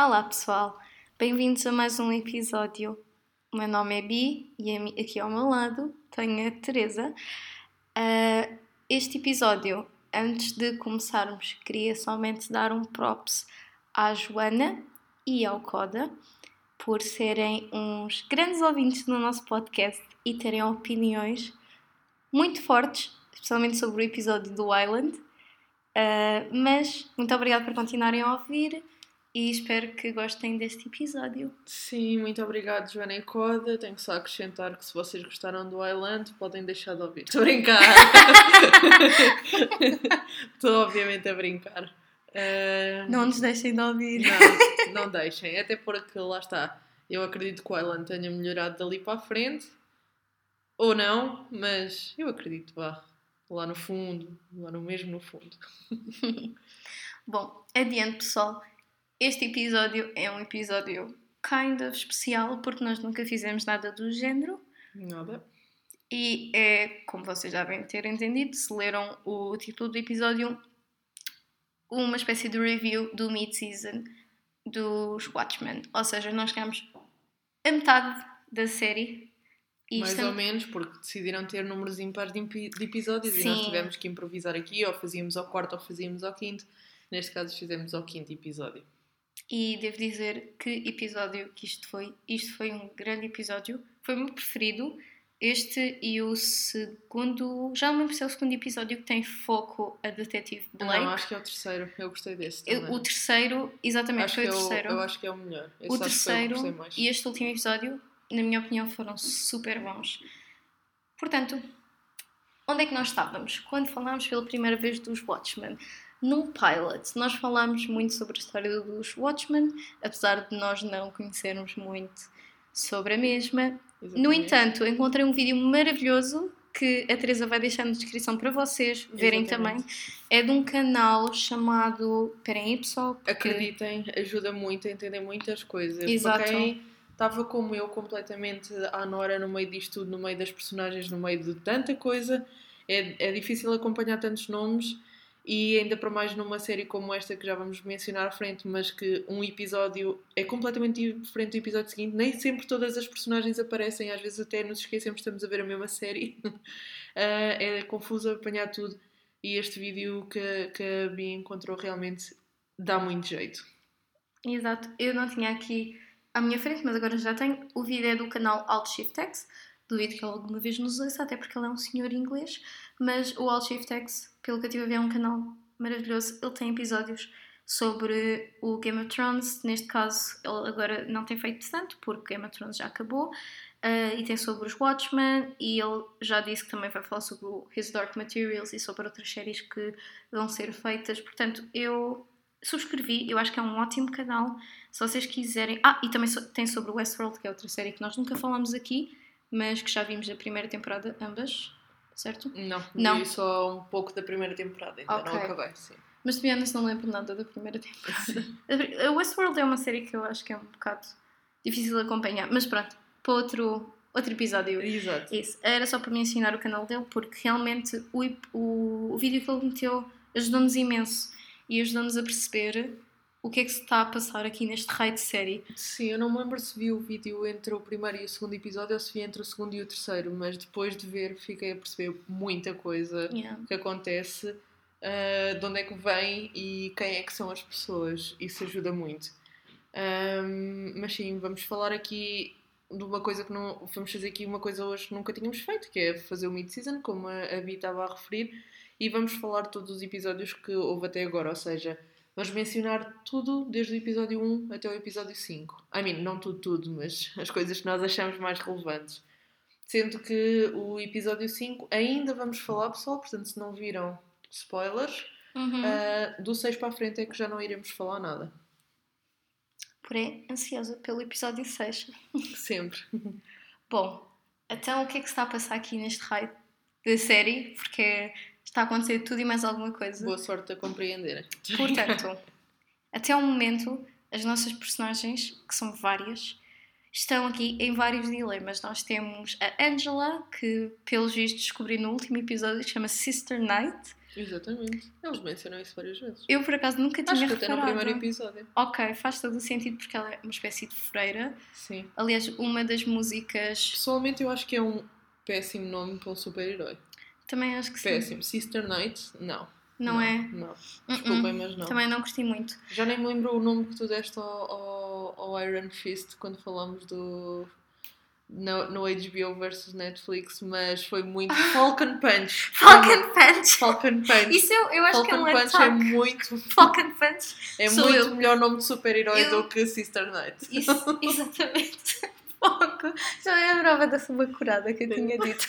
Olá pessoal, bem-vindos a mais um episódio. O meu nome é Bi e aqui ao meu lado tenho a Teresa. Uh, este episódio, antes de começarmos, queria somente dar um props à Joana e ao Coda por serem uns grandes ouvintes do nosso podcast e terem opiniões muito fortes, especialmente sobre o episódio do Island. Uh, mas muito obrigada por continuarem a ouvir e espero que gostem deste episódio. Sim, muito obrigado, Joana e Coda. Tenho só a acrescentar que se vocês gostaram do Island, podem deixar de ouvir. Estou a brincar! Estou obviamente a brincar. Uh... Não nos deixem de ouvir. Não, não deixem. Até porque lá está. Eu acredito que o Island tenha melhorado dali para a frente. Ou não, mas eu acredito, vá. Lá no fundo, lá no mesmo no fundo. Bom, adiante pessoal. Este episódio é um episódio kind of especial porque nós nunca fizemos nada do género. Nada. E é, como vocês já devem ter entendido, se leram o título do episódio, uma espécie de review do mid-season dos Watchmen. Ou seja, nós chegamos a metade da série. Mais estamos... ou menos, porque decidiram ter números impares de, de episódios Sim. e nós tivemos que improvisar aqui, ou fazíamos ao quarto ou fazíamos ao quinto. Neste caso, fizemos ao quinto episódio. E devo dizer que episódio que isto foi. Isto foi um grande episódio. Foi o meu preferido. Este e o segundo. Já não lembro se é o segundo episódio que tem foco a Detetive Blake. Não, acho que é o terceiro. Eu gostei desse. Também. O terceiro, exatamente, acho foi o é terceiro. Eu acho que é o melhor. Esse o terceiro e este último episódio, na minha opinião, foram super bons. Portanto, onde é que nós estávamos? Quando falámos pela primeira vez dos Watchmen. Num pilot, nós falámos muito sobre a história dos Watchmen, apesar de nós não conhecermos muito sobre a mesma. Exatamente. No entanto, encontrei um vídeo maravilhoso que a Teresa vai deixar na descrição para vocês verem Exatamente. também. É de um canal chamado. Esperem aí, pessoal. Porque... Acreditem, ajuda muito a entender muitas coisas. Exato. Para quem estava como eu, completamente à Nora no meio disto tudo, no meio das personagens, no meio de tanta coisa, é, é difícil acompanhar tantos nomes e ainda para mais numa série como esta que já vamos mencionar à frente, mas que um episódio é completamente diferente do episódio seguinte, nem sempre todas as personagens aparecem, às vezes até nos esquecemos que estamos a ver a mesma série. uh, é confuso apanhar tudo e este vídeo que, que a Bia encontrou realmente dá muito jeito. Exato, eu não tinha aqui à minha frente, mas agora já tenho. O vídeo é do canal Alt Shift X. Duvido que ele alguma vez nos ouça, até porque ele é um senhor inglês. Mas o Shift X pelo que eu tive a ver, é um canal maravilhoso. Ele tem episódios sobre o Game of Thrones. Neste caso, ele agora não tem feito tanto, porque Game of Thrones já acabou. Uh, e tem sobre os Watchmen. E ele já disse que também vai falar sobre o His Dark Materials e sobre outras séries que vão ser feitas. Portanto, eu subscrevi. Eu acho que é um ótimo canal. Se vocês quiserem. Ah, e também tem sobre o Westworld, que é outra série que nós nunca falamos aqui, mas que já vimos na primeira temporada, ambas certo? Não, não. vi só um pouco da primeira temporada, ainda okay. não acabei, sim. Mas de Bianas não lembro nada da primeira temporada. A Westworld é uma série que eu acho que é um bocado difícil de acompanhar, mas pronto, para outro, outro episódio. Exato. Isso. Era só para me ensinar o canal dele, porque realmente o, o, o vídeo que ele meteu ajudou-nos imenso e ajudou-nos a perceber o que é que se está a passar aqui neste raio de série. Sim, eu não me lembro se vi o vídeo entre o primeiro e o segundo episódio ou se vi entre o segundo e o terceiro, mas depois de ver fiquei a perceber muita coisa yeah. que acontece, uh, de onde é que vem e quem é que são as pessoas. Isso ajuda muito. Um, mas sim, vamos falar aqui de uma coisa que não. Vamos fazer aqui uma coisa hoje que nunca tínhamos feito, que é fazer o mid-season, como a, Bi estava a referir, e vamos falar de todos os episódios que houve até agora, ou seja Vamos mencionar tudo desde o episódio 1 até o episódio 5. I mean, não tudo, tudo, mas as coisas que nós achamos mais relevantes. Sendo que o episódio 5 ainda vamos falar, pessoal, portanto, se não viram spoilers, uhum. uh, do 6 para a frente é que já não iremos falar nada. Porém, ansiosa pelo episódio 6. Sempre. Bom, então o que é que se está a passar aqui neste raio da série? Porque está a acontecer tudo e mais alguma coisa. Boa sorte a compreender. Portanto, até ao momento, as nossas personagens, que são várias, estão aqui em vários dilemas. Nós temos a Angela, que pelos vistos descobri no último episódio, que chama Sister Night. Exatamente. Eles mencionam isso várias vezes. Eu por acaso nunca tinha Acho que até no primeiro episódio. Ok, faz todo o sentido porque ela é uma espécie de freira. Sim. Aliás, uma das músicas. Pessoalmente eu acho que é um péssimo nome para um super-herói. Também acho que sim. Péssimo. Sister Night, não. Não, não é? Não. Desculpem, uh -uh. mas não. Também não gostei muito. Já nem me lembro o nome que tu deste ao, ao, ao Iron Fist quando falamos do. No, no HBO versus Netflix, mas foi muito Falcon Punch. Falcon Punch! Falcon Punch. Isso eu, eu acho Falcon que é um Punch é muito. Falcon Punch. É Sou muito eu. melhor nome de super-herói eu... do que Sister Knight. Isso, exatamente. Foco. Já lembrava dessa curada que eu tinha dito.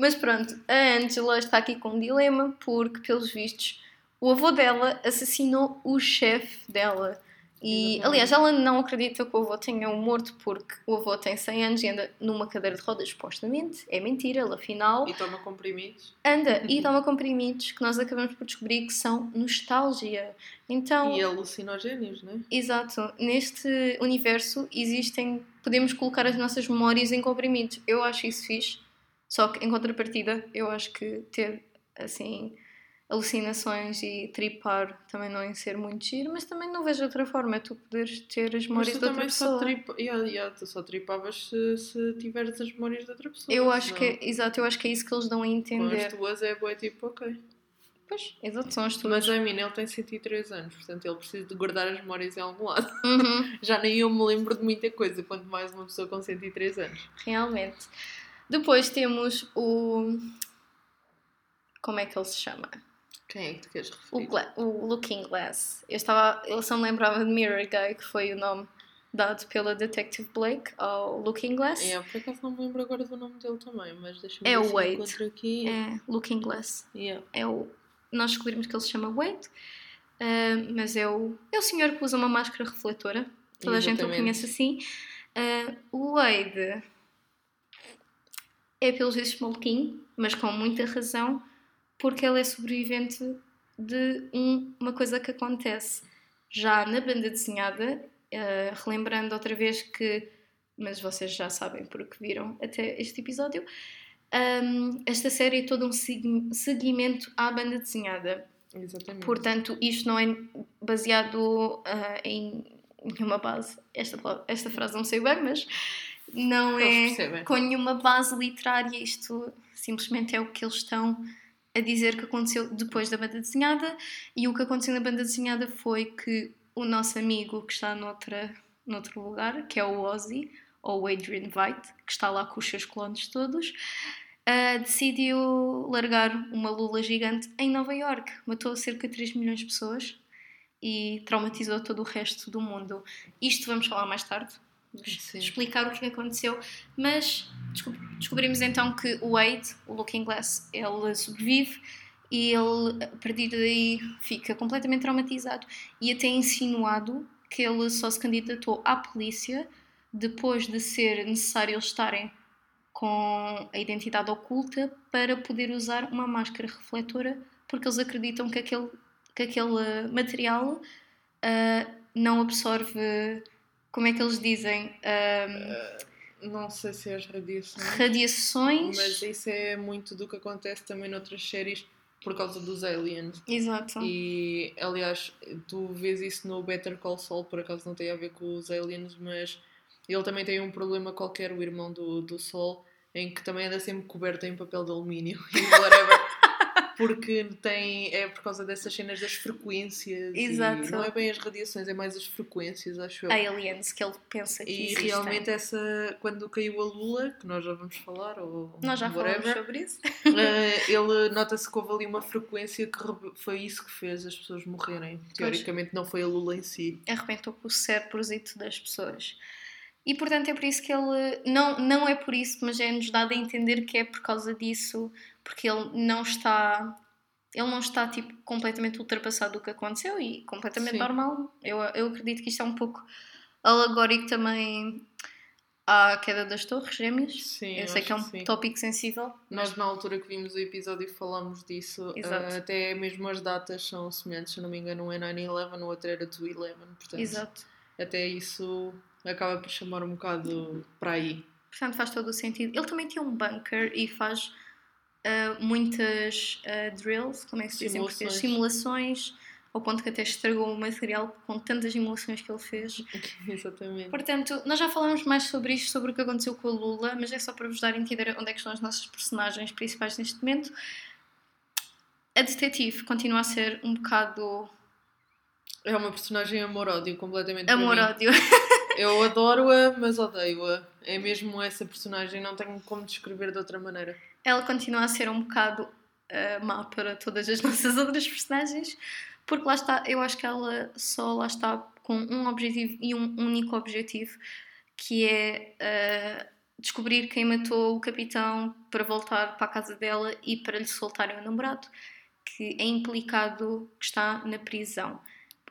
Mas pronto, a Angela está aqui com um dilema porque, pelos vistos, o avô dela assassinou o chefe dela. E, aliás, ela não acredita que o avô tenha um morto porque o avô tem 100 anos e anda numa cadeira de rodas, supostamente. É mentira, ele afinal. E toma comprimidos. Anda e toma comprimidos que nós acabamos por descobrir que são nostalgia. Então, e alucinogénios, não é? Exato. Neste universo existem. Podemos colocar as nossas memórias em comprimidos. Eu acho isso fixe. Só que, em contrapartida, eu acho que ter, assim, alucinações e tripar também não ia ser muito giro, mas também não vejo outra forma, é tu poderes ter as memórias de outra pessoa. Só tripa, yeah, yeah, tu só tripavas se, se tiveres as memórias de outra pessoa. Eu acho não. que, é, exato, eu acho que é isso que eles dão a entender. Com as tuas é boa, tipo, ok. Pois, exato, são as tuas. Mas a mim, ele tem 103 anos, portanto ele precisa de guardar as memórias em algum lado. Uhum. Já nem eu me lembro de muita coisa, quanto mais uma pessoa com 103 anos. Realmente. Depois temos o. Como é que ele se chama? Quem é que tu queres referir? O, o Looking Glass. Eu, estava, eu só me lembrava de Mirror Guy, que foi o nome dado pela Detective Blake ao Looking Glass. É, por acaso não me lembro agora do nome dele também, mas deixa-me é ver o Wade. aqui. É, Looking Glass. Yeah. É o, nós descobrimos que ele se chama Wade, uh, mas é o, é o senhor que usa uma máscara refletora. Toda Exatamente. a gente o conhece assim. Uh, o Wade é pelos vistos maluquinho, mas com muita razão, porque ele é sobrevivente de um, uma coisa que acontece já na banda desenhada, uh, relembrando outra vez que, mas vocês já sabem porque viram até este episódio, um, esta série é todo um seguimento à banda desenhada. Exatamente. Portanto, isto não é baseado uh, em nenhuma base. Esta, esta frase não sei bem, mas não é com nenhuma base literária, isto simplesmente é o que eles estão a dizer que aconteceu depois da banda desenhada. E o que aconteceu na banda desenhada foi que o nosso amigo que está noutra, noutro lugar, que é o Ozzy, ou o Adrian White, que está lá com os seus clones todos, uh, decidiu largar uma lula gigante em Nova York. Matou cerca de 3 milhões de pessoas e traumatizou todo o resto do mundo. Isto vamos falar mais tarde, Sim. explicar o que aconteceu, mas descobrimos então que o Wade, o Looking Glass, ele sobrevive e ele a partir daí fica completamente traumatizado e até insinuado que ele só se candidatou à polícia depois de ser necessário eles estarem com a identidade oculta para poder usar uma máscara refletora porque eles acreditam que aquele, que aquele material uh, não absorve como é que eles dizem? Um, uh, não sei se é as radiações. Radiações. Mas isso é muito do que acontece também noutras séries por causa dos aliens. Exato. E aliás, tu vês isso no Better Call Saul, por acaso não tem a ver com os aliens, mas ele também tem um problema qualquer, o irmão do, do Sol, em que também anda sempre coberto em papel de alumínio e whatever porque tem, é por causa dessas cenas das frequências. Exato. não é bem as radiações, é mais as frequências, acho eu. Aliens, que ele pensa que E existem. realmente essa, quando caiu a Lula, que nós já vamos falar, ou Nós já whatever, falamos sobre isso. Uh, ele nota-se que houve ali uma frequência que foi isso que fez as pessoas morrerem. Teoricamente não foi a Lula em si. Arrebentou com o cérebrozito das pessoas. E portanto é por isso que ele. Não, não é por isso, mas é-nos dado a entender que é por causa disso, porque ele não está. Ele não está tipo, completamente ultrapassado do que aconteceu e completamente Sim. normal. Eu, eu acredito que isto é um pouco alegórico também à queda das torres gêmeas. Sim, eu sei que é um sim. tópico sensível. Nós, na altura que vimos o episódio, falámos disso. Uh, até mesmo as datas são semelhantes. Se não me engano, um é 9-11, o outro era 2-11. Portanto, Exato. Até isso acaba por chamar um bocado para aí. Portanto, faz todo o sentido. Ele também tem um bunker e faz uh, muitas uh, drills, como é que se diz em português? Simulações, ao ponto que até estragou o material com tantas simulações que ele fez. Exatamente. Portanto, nós já falamos mais sobre isto, sobre o que aconteceu com a Lula, mas é só para vos dar a entender onde é que estão as nossas personagens principais neste momento. A detetive continua a ser um bocado. É uma personagem amor-ódio completamente. Amor-ódio. Eu adoro-a, mas odeio-a. É mesmo essa personagem, não tenho como descrever de outra maneira. Ela continua a ser um bocado uh, má para todas as nossas outras personagens, porque lá está, eu acho que ela só lá está com um objetivo e um único objetivo, que é uh, descobrir quem matou o capitão para voltar para a casa dela e para lhe soltarem o namorado, que é implicado que está na prisão.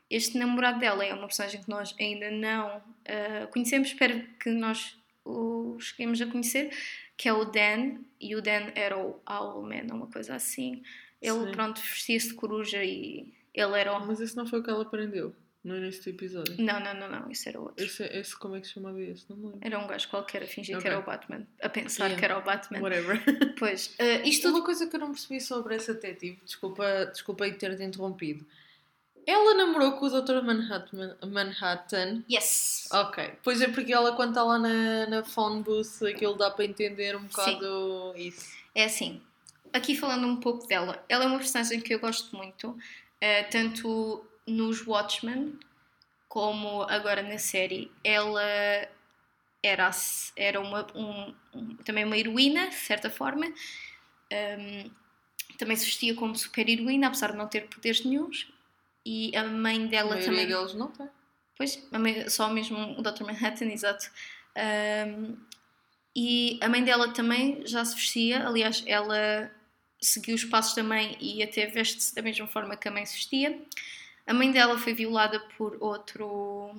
Este namorado dela é uma personagem que nós ainda não uh, conhecemos, espero que nós o cheguemos a conhecer, que é o Dan, e o Dan era o Owlman, uma coisa assim. Ele, Sim. pronto, vestia-se de coruja e ele era o... Mas esse não foi o que ela aprendeu no início do episódio? Não, não, não, não, isso era outro. Esse, esse como é que se chamava esse? Não me lembro. Era um gajo qualquer a fingir okay. que era o Batman, a pensar yeah. que era o Batman. Whatever. Pois, uh, isto... Uma coisa que eu não percebi sobre essa detetive, desculpa, desculpa aí ter-te interrompido, ela namorou com o Dr. Manhattan, Manhattan. Yes. Ok. Pois é porque ela quando está lá na, na phone booth aquilo dá para entender um bocado Sim. isso. É assim. Aqui falando um pouco dela. Ela é uma personagem que eu gosto muito. Uh, tanto nos Watchmen como agora na série. Ela era, era uma, um, um, também uma heroína, de certa forma. Um, também se vestia como super heroína, apesar de não ter poderes nenhums e a mãe dela a também. deles não tem. Pois, só mesmo o Dr. Manhattan, exato. Um, e a mãe dela também já se vestia, aliás, ela seguiu os passos da mãe e até veste-se da mesma forma que a mãe se vestia. A mãe dela foi violada por outro.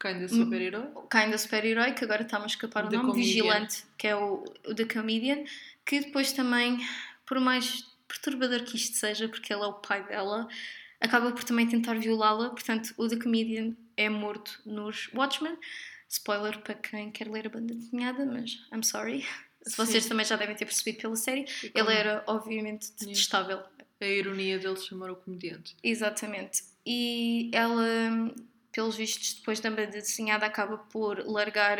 Kinda super-herói? Kinda super-herói, que agora está-me a escapar o nome, comedian. Vigilante, que é o, o The Comedian, que depois também, por mais perturbador que isto seja, porque ele é o pai dela, acaba por também tentar violá-la. Portanto, o The Comedian é morto nos Watchmen. Spoiler para quem quer ler a banda desenhada, mas I'm sorry. Se vocês também já devem ter percebido pela série, ele era obviamente detestável. A ironia dele chamar o comediante. Exatamente. E ela, pelos vistos, depois da banda desenhada, acaba por largar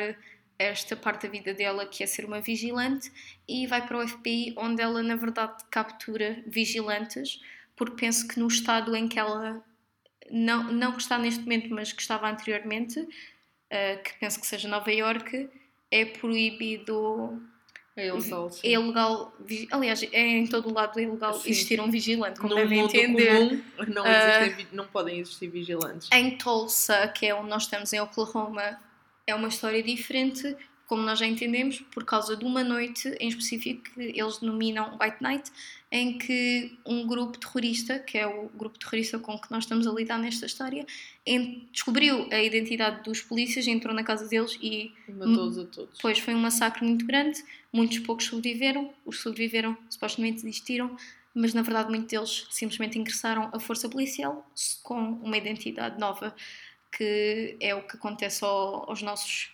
esta parte da vida dela, que é ser uma vigilante, e vai para o FBI, onde ela, na verdade, captura vigilantes porque penso que no estado em que ela não, não que está neste momento, mas que estava anteriormente, uh, que penso que seja Nova York, é proibido. É ilegal. É ilegal. Aliás, é em todo o lado ilegal sim. existir um vigilante, como no devem entender. Comum, não, existem, uh, não podem existir vigilantes. Em Tulsa, que é onde nós estamos, em Oklahoma, é uma história diferente como nós já entendemos, por causa de uma noite em específico que eles denominam White Night, em que um grupo terrorista, que é o grupo terrorista com que nós estamos a lidar nesta história, descobriu a identidade dos polícias, entrou na casa deles e matou-os a todos. Pois foi um massacre muito grande, muitos poucos sobreviveram, os sobreviveram supostamente desistiram, mas na verdade muitos deles simplesmente ingressaram a força policial com uma identidade nova, que é o que acontece ao, aos nossos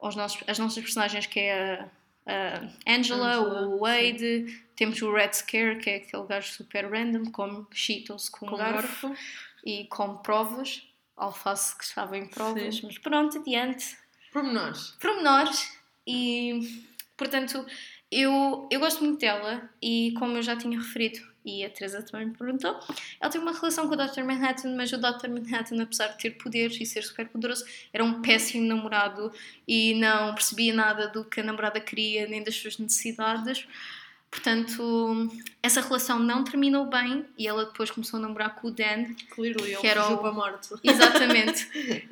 aos nossos, as nossas personagens, que é a, a Angela, Angela, o Wade, sim. temos o Red Scare, que é aquele gajo super random, como Cheetos com, com garfo, garfo, e com provas, alface que estava em provas, sim. mas pronto, adiante. Promenores. Promenores, e portanto eu, eu gosto muito dela, e como eu já tinha referido e a Teresa também me perguntou. Ela tem uma relação com o Dr. Manhattan, mas o Dr. Manhattan, apesar de ter poderes e ser super poderoso, era um péssimo namorado e não percebia nada do que a namorada queria nem das suas necessidades. Portanto, essa relação não terminou bem e ela depois começou a namorar com o Dan. Clearly, que era o... para Marte. Exatamente,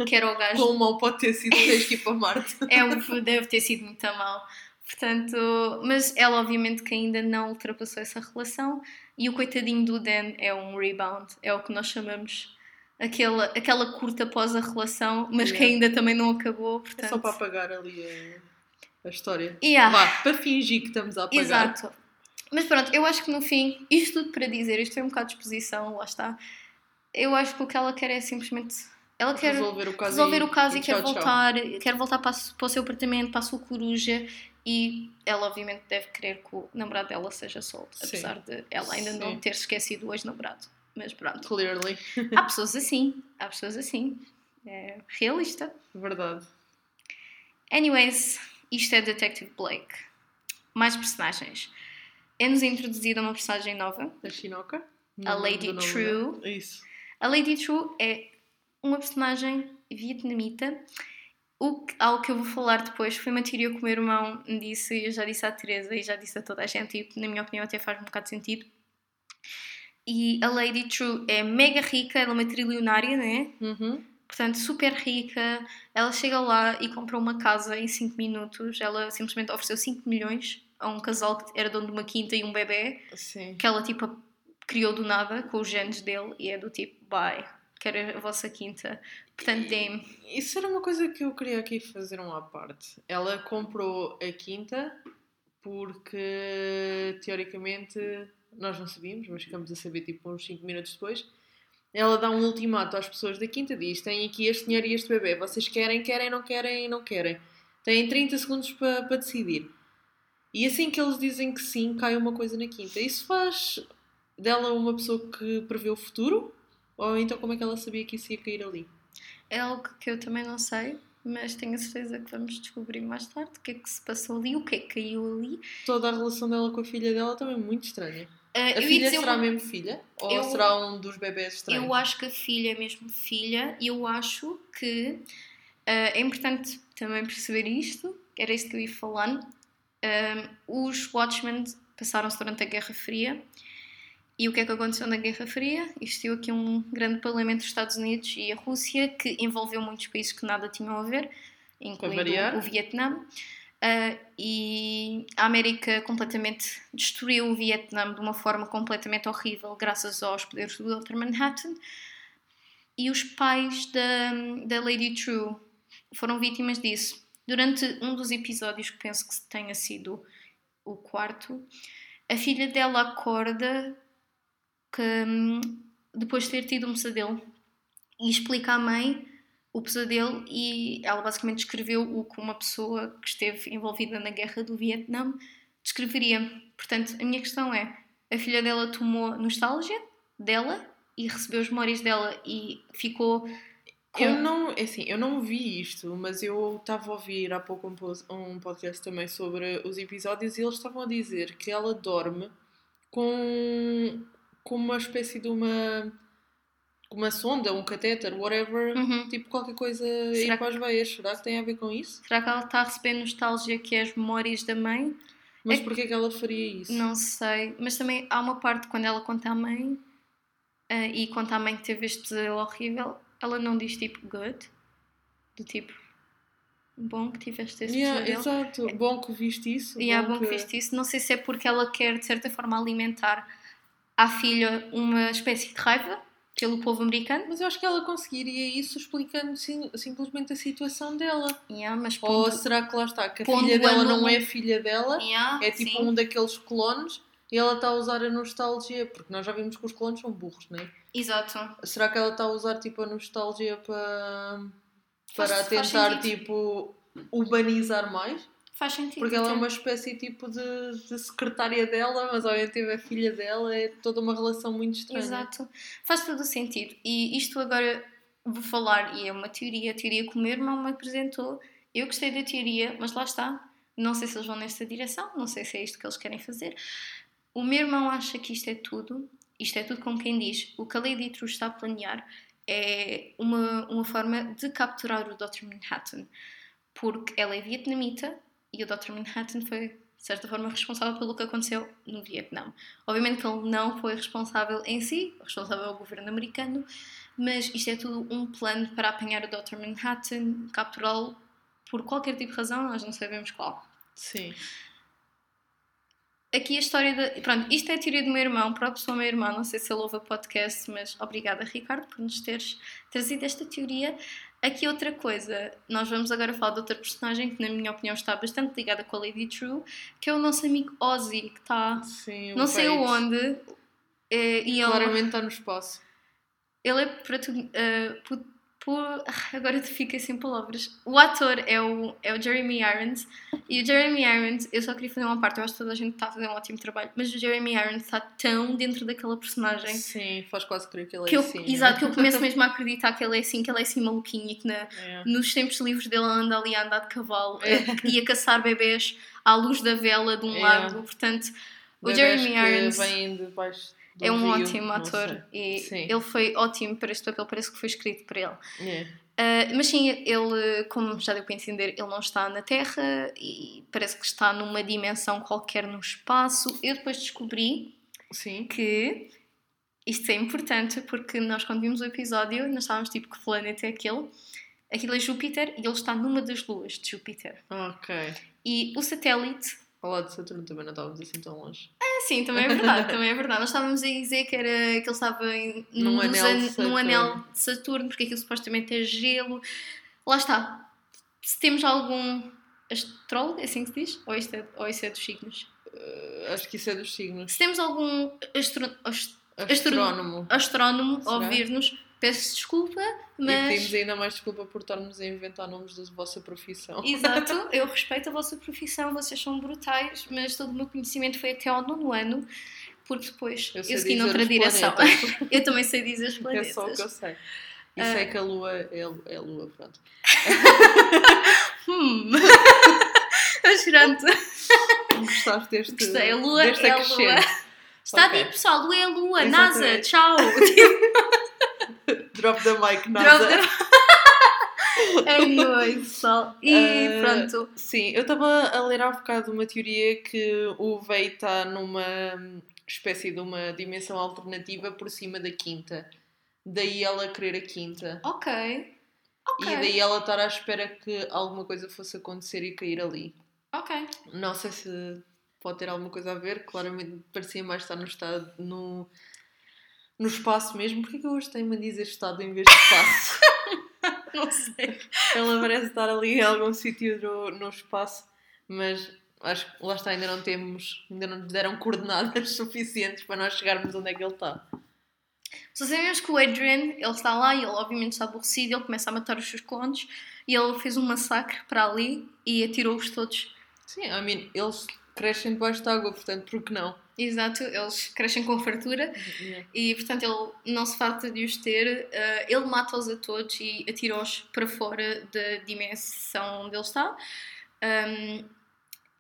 que era o gajo. Quão mal pode ter sido ter que ir para Marte. é, deve ter sido muito mal. Portanto, mas ela obviamente que ainda não ultrapassou essa relação e o coitadinho do Dan é um rebound, é o que nós chamamos aquela, aquela curta após a relação, mas yeah. que ainda também não acabou. Portanto... É só para apagar ali a, a história. Yeah. Vá, para fingir que estamos a apagar. Exato. Mas pronto, eu acho que no fim, isto tudo para dizer, isto é um bocado de exposição, lá está. Eu acho que o que ela quer é simplesmente ela quer resolver o caso, resolver e, o caso e, e quer tchau, voltar, tchau. quer voltar para, para o seu apartamento, para a sua coruja e ela obviamente deve querer que o namorado dela seja solto, Sim. apesar de ela ainda Sim. não ter esquecido o ex-namorado. Mas pronto. Clearly. há pessoas assim, há pessoas assim. É realista. Verdade. Anyways, isto é Detective Blake. Mais personagens. É-nos introduzida uma personagem nova. A Shinoka? A Lady True. Isso. A Lady True é uma personagem vietnamita. O, algo que eu vou falar depois foi uma teoria que o meu irmão me disse, eu já disse à Teresa e já disse a toda a gente, e na minha opinião até faz um bocado de sentido. E a Lady True é mega rica, ela é uma trilionária, né? Uhum. Portanto, super rica. Ela chega lá e comprou uma casa em 5 minutos. Ela simplesmente ofereceu 5 milhões a um casal que era dono de uma quinta e um bebê. Sim. Que ela, tipo, criou do nada com os genes dele e é do tipo, bye quero a vossa quinta. Portanto, tem. Isso era uma coisa que eu queria aqui fazer uma à parte. Ela comprou a quinta porque, teoricamente, nós não sabíamos, mas ficamos a saber tipo uns 5 minutos depois. Ela dá um ultimato às pessoas da quinta, diz: Tem aqui este dinheiro e este bebê, vocês querem, querem, não querem, não querem. Têm 30 segundos para, para decidir. E assim que eles dizem que sim, cai uma coisa na quinta. Isso faz dela uma pessoa que prevê o futuro? Ou então como é que ela sabia que isso ia cair ali? É algo que eu também não sei, mas tenho a certeza que vamos descobrir mais tarde o que é que se passou ali, o que é que caiu ali. Toda a relação dela com a filha dela também é muito estranha. Uh, a filha será uma... mesmo filha? Ou eu, será um dos bebés estranhos? Eu acho que a filha é mesmo filha e eu acho que uh, é importante também perceber isto, era isso que eu ia falando. Uh, os Watchmen passaram-se durante a Guerra Fria e o que é que aconteceu na Guerra Fria? Existiu aqui um grande parlamento dos Estados Unidos e a Rússia que envolveu muitos países que nada tinham a ver, incluindo o Vietnã. Uh, e a América completamente destruiu o Vietnã de uma forma completamente horrível, graças aos poderes do Dr. Manhattan. E os pais da, da Lady True foram vítimas disso. Durante um dos episódios, que penso que tenha sido o quarto, a filha dela acorda que hum, depois de ter tido um pesadelo e explica à mãe o pesadelo e ela basicamente descreveu o que uma pessoa que esteve envolvida na guerra do Vietnã descreveria. Portanto, a minha questão é: a filha dela tomou nostalgia dela e recebeu as memórias dela e ficou. Com... Eu não, é assim, eu não vi isto, mas eu estava a ouvir há pouco um podcast também sobre os episódios e eles estavam a dizer que ela dorme com como uma espécie de uma uma sonda, um catéter, whatever, uhum. tipo qualquer coisa Será ir para as veias. Será que tem a ver com isso? Será que ela está a receber nostalgia que é as memórias da mãe? Mas é porquê que ela faria isso? Não sei, mas também há uma parte quando ela conta à mãe uh, e conta à mãe que teve este pesadelo horrível, ela não diz tipo good, do tipo bom que tiveste este yeah, pesadelo. Exato, bom que viste isso. E yeah, bom, bom que... que viste isso. Não sei se é porque ela quer de certa forma alimentar à filha uma espécie de raiva pelo povo americano. Mas eu acho que ela conseguiria isso explicando sim, simplesmente a situação dela. Yeah, pondo, Ou será que lá está, que a filha dela não é filha dela, yeah, é tipo sim. um daqueles clones e ela está a usar a nostalgia, porque nós já vimos que os clones são burros, não é? Exato. Será que ela está a usar tipo a nostalgia para, para faz, tentar faz tipo urbanizar mais? Faz sentido. Porque ela é uma espécie tipo de, de secretária dela, mas ao mesmo tempo é filha dela, é toda uma relação muito estranha. Exato. Faz todo o sentido. E isto agora vou falar, e é uma teoria, a teoria que o meu irmão me apresentou. Eu gostei da teoria, mas lá está. Não sei se eles vão nesta direção, não sei se é isto que eles querem fazer. O meu irmão acha que isto é tudo, isto é tudo como quem diz, o que a Lady True está a planear é uma, uma forma de capturar o Dr. Manhattan, porque ela é vietnamita, e o Dr. Manhattan foi, de certa forma, responsável pelo que aconteceu no Vietnã. Obviamente que ele não foi responsável em si, responsável é o governo americano, mas isto é tudo um plano para apanhar o Dr. Manhattan, capturá-lo por qualquer tipo de razão, nós não sabemos qual. Sim. Aqui a história da. Pronto, isto é a teoria do meu irmão, próprio sou meu irmão, não sei se ele ouve o podcast, mas obrigada, Ricardo, por nos teres trazido esta teoria. Aqui outra coisa, nós vamos agora falar de outra personagem que na minha opinião está bastante ligada com a Lady True, que é o nosso amigo Ozzy, que está Sim, não sei onde. É, e Claramente ele, está no espaço. Ele é por. Agora te fiquei sem palavras. O ator é o, é o Jeremy Irons e o Jeremy Irons, eu só queria fazer uma parte, eu acho que toda a gente está a fazer um ótimo trabalho, mas o Jeremy Irons está tão dentro daquela personagem. Sim, faz quase crer que ele que é eu, assim. Exato, que eu começo mesmo a acreditar que ele é assim, que ele é assim maluquinho e que na, É. nos tempos livres dele ele anda ali a andar de cavalo e a caçar bebês à luz da vela de um É. lago. Portanto, o Bebés Jeremy que Irons vêm de baixo é um rio, ótimo ator e Sim. ele foi ótimo para este papel, parece que foi escrito para ele. É. Uh, mas sim, ele, como já deu para entender, ele não está na Terra e parece que está numa dimensão qualquer no espaço. Eu depois descobri Sim. que isto é importante porque nós, quando vimos o episódio, nós estávamos tipo que planeta é aquele. Aquilo é Júpiter e ele está numa das luas de Júpiter. Ok. E o satélite. Ao lado de Saturno também não estávamos assim tão longe. Ah, sim, também é verdade, também é verdade. Nós estávamos a dizer que, era, que ele estava em, Num anel de an- num Saturno. anel de Saturno, porque aquilo supostamente é gelo. Lá está. Se temos algum astrólogo, é assim que se diz? Ou isto é, ou isso é dos signos? Uh, acho que isso é dos signos. Se temos algum astro, ast- Astrónomo. astrónomo a ouvir-nos, peço desculpa, E pedimos mas. ainda mais desculpa por estarmos a inventar nomes da vossa profissão. Exato, eu respeito a vossa profissão, vocês são brutais, mas todo o meu conhecimento foi até ao nono ano, porque depois eu, Eu sei segui noutra direção. eu também sei dizer os É planetas. só o que eu sei. Isso Ah. é que a lua é, é a lua, pronto. Hum. Mas Gostaste deste, gostei. A lua é a lua. Está Ok. dito, pessoal. Lua é a lua. NASA, Exatamente. tchau. Drop the mic, nada. anyway, pessoal. E Ah, pronto. Sim, eu estava a ler há bocado uma teoria que o Vei está numa espécie de uma dimensão alternativa por cima da quinta. Daí ela querer a quinta. Ok. Ok. E daí ela estar à espera que alguma coisa fosse acontecer e cair ali. Ok. Não sei se pode ter alguma coisa a ver, claramente parecia mais estar no estado no, no espaço mesmo. Porquê que eu hoje tenho-me a dizer estado em vez de espaço? Não sei. Ela parece estar ali em algum sítio no, no espaço, mas acho que lá está, ainda não temos, ainda não nos deram coordenadas suficientes para nós chegarmos onde é que ele está. Só sabemos que o Adrian, ele está lá e ele obviamente está aborrecido, ele começa a matar os seus clones e ele fez um massacre para ali e atirou-os todos. Sim, I mean, eles crescem debaixo de água, portanto, por que não? Exato, eles crescem com fartura e portanto ele não se farta de os ter, eh, ele mata-os a todos e atira-os para fora da dimensão onde ele está. Um,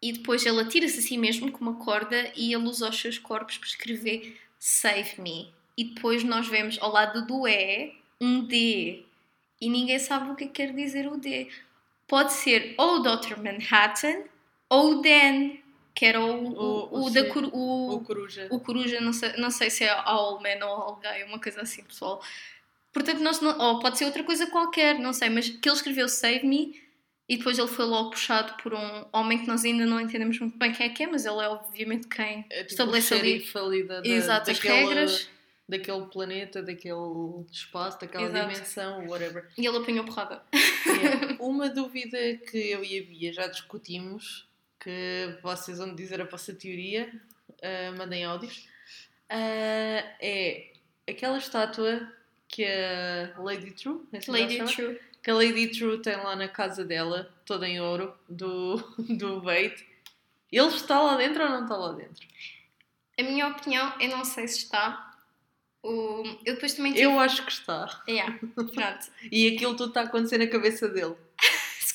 e depois ele atira-se a si mesmo com uma corda e ele usa os seus corpos para escrever Save Me. E depois nós vemos ao lado do E um D. E ninguém sabe o que quer dizer o D. Pode ser ou o Dr. Manhattan ou o Dan, que era o, o, O- o da o, O coruja. o coruja, não sei, não sei se é Owlman ou All Guy, uma coisa assim, pessoal. Portanto, nós não, ou pode ser outra coisa qualquer, não sei, mas que ele escreveu Save Me e depois ele foi logo puxado por um homem que nós ainda não entendemos muito bem quem é que é, mas ele é obviamente quem É tipo estabelece ali ali da, da, exato, as daquela- regras daquele planeta, daquele espaço, daquela Exato. dimensão, whatever. e ele apanhou porrada. Uma dúvida que eu e a Bia já discutimos, que vocês vão dizer a vossa teoria, ah, mandem áudios, ah, é aquela estátua que a Lady True, é assim Lady? True. que a Lady True tem lá na casa dela, toda em ouro, do, do Bait. Ele está lá dentro ou não está lá dentro? A minha opinião, eu não sei se está. O... Eu depois também tive... Eu acho que está. Yeah, pronto. E aquilo tudo está a acontecer na cabeça dele.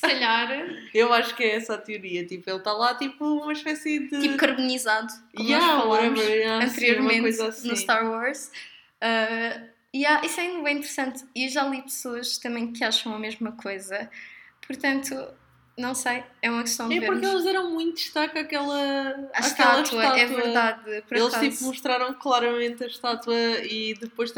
Se calhar, Eu acho que é essa a teoria. Tipo, ele está lá, tipo, uma espécie de. tipo carbonizado, como Yeah, nós falámos yeah, sim, anteriormente coisa assim. no Star Wars. Uh, yeah, isso é bem interessante. E eu já li pessoas também que acham a mesma coisa. Portanto, não sei, é uma questão de É porque vermos. eles deram muito destaque àquela, A àquela estátua, é verdade. Por Eles acaso. tipo, mostraram claramente a estátua e depois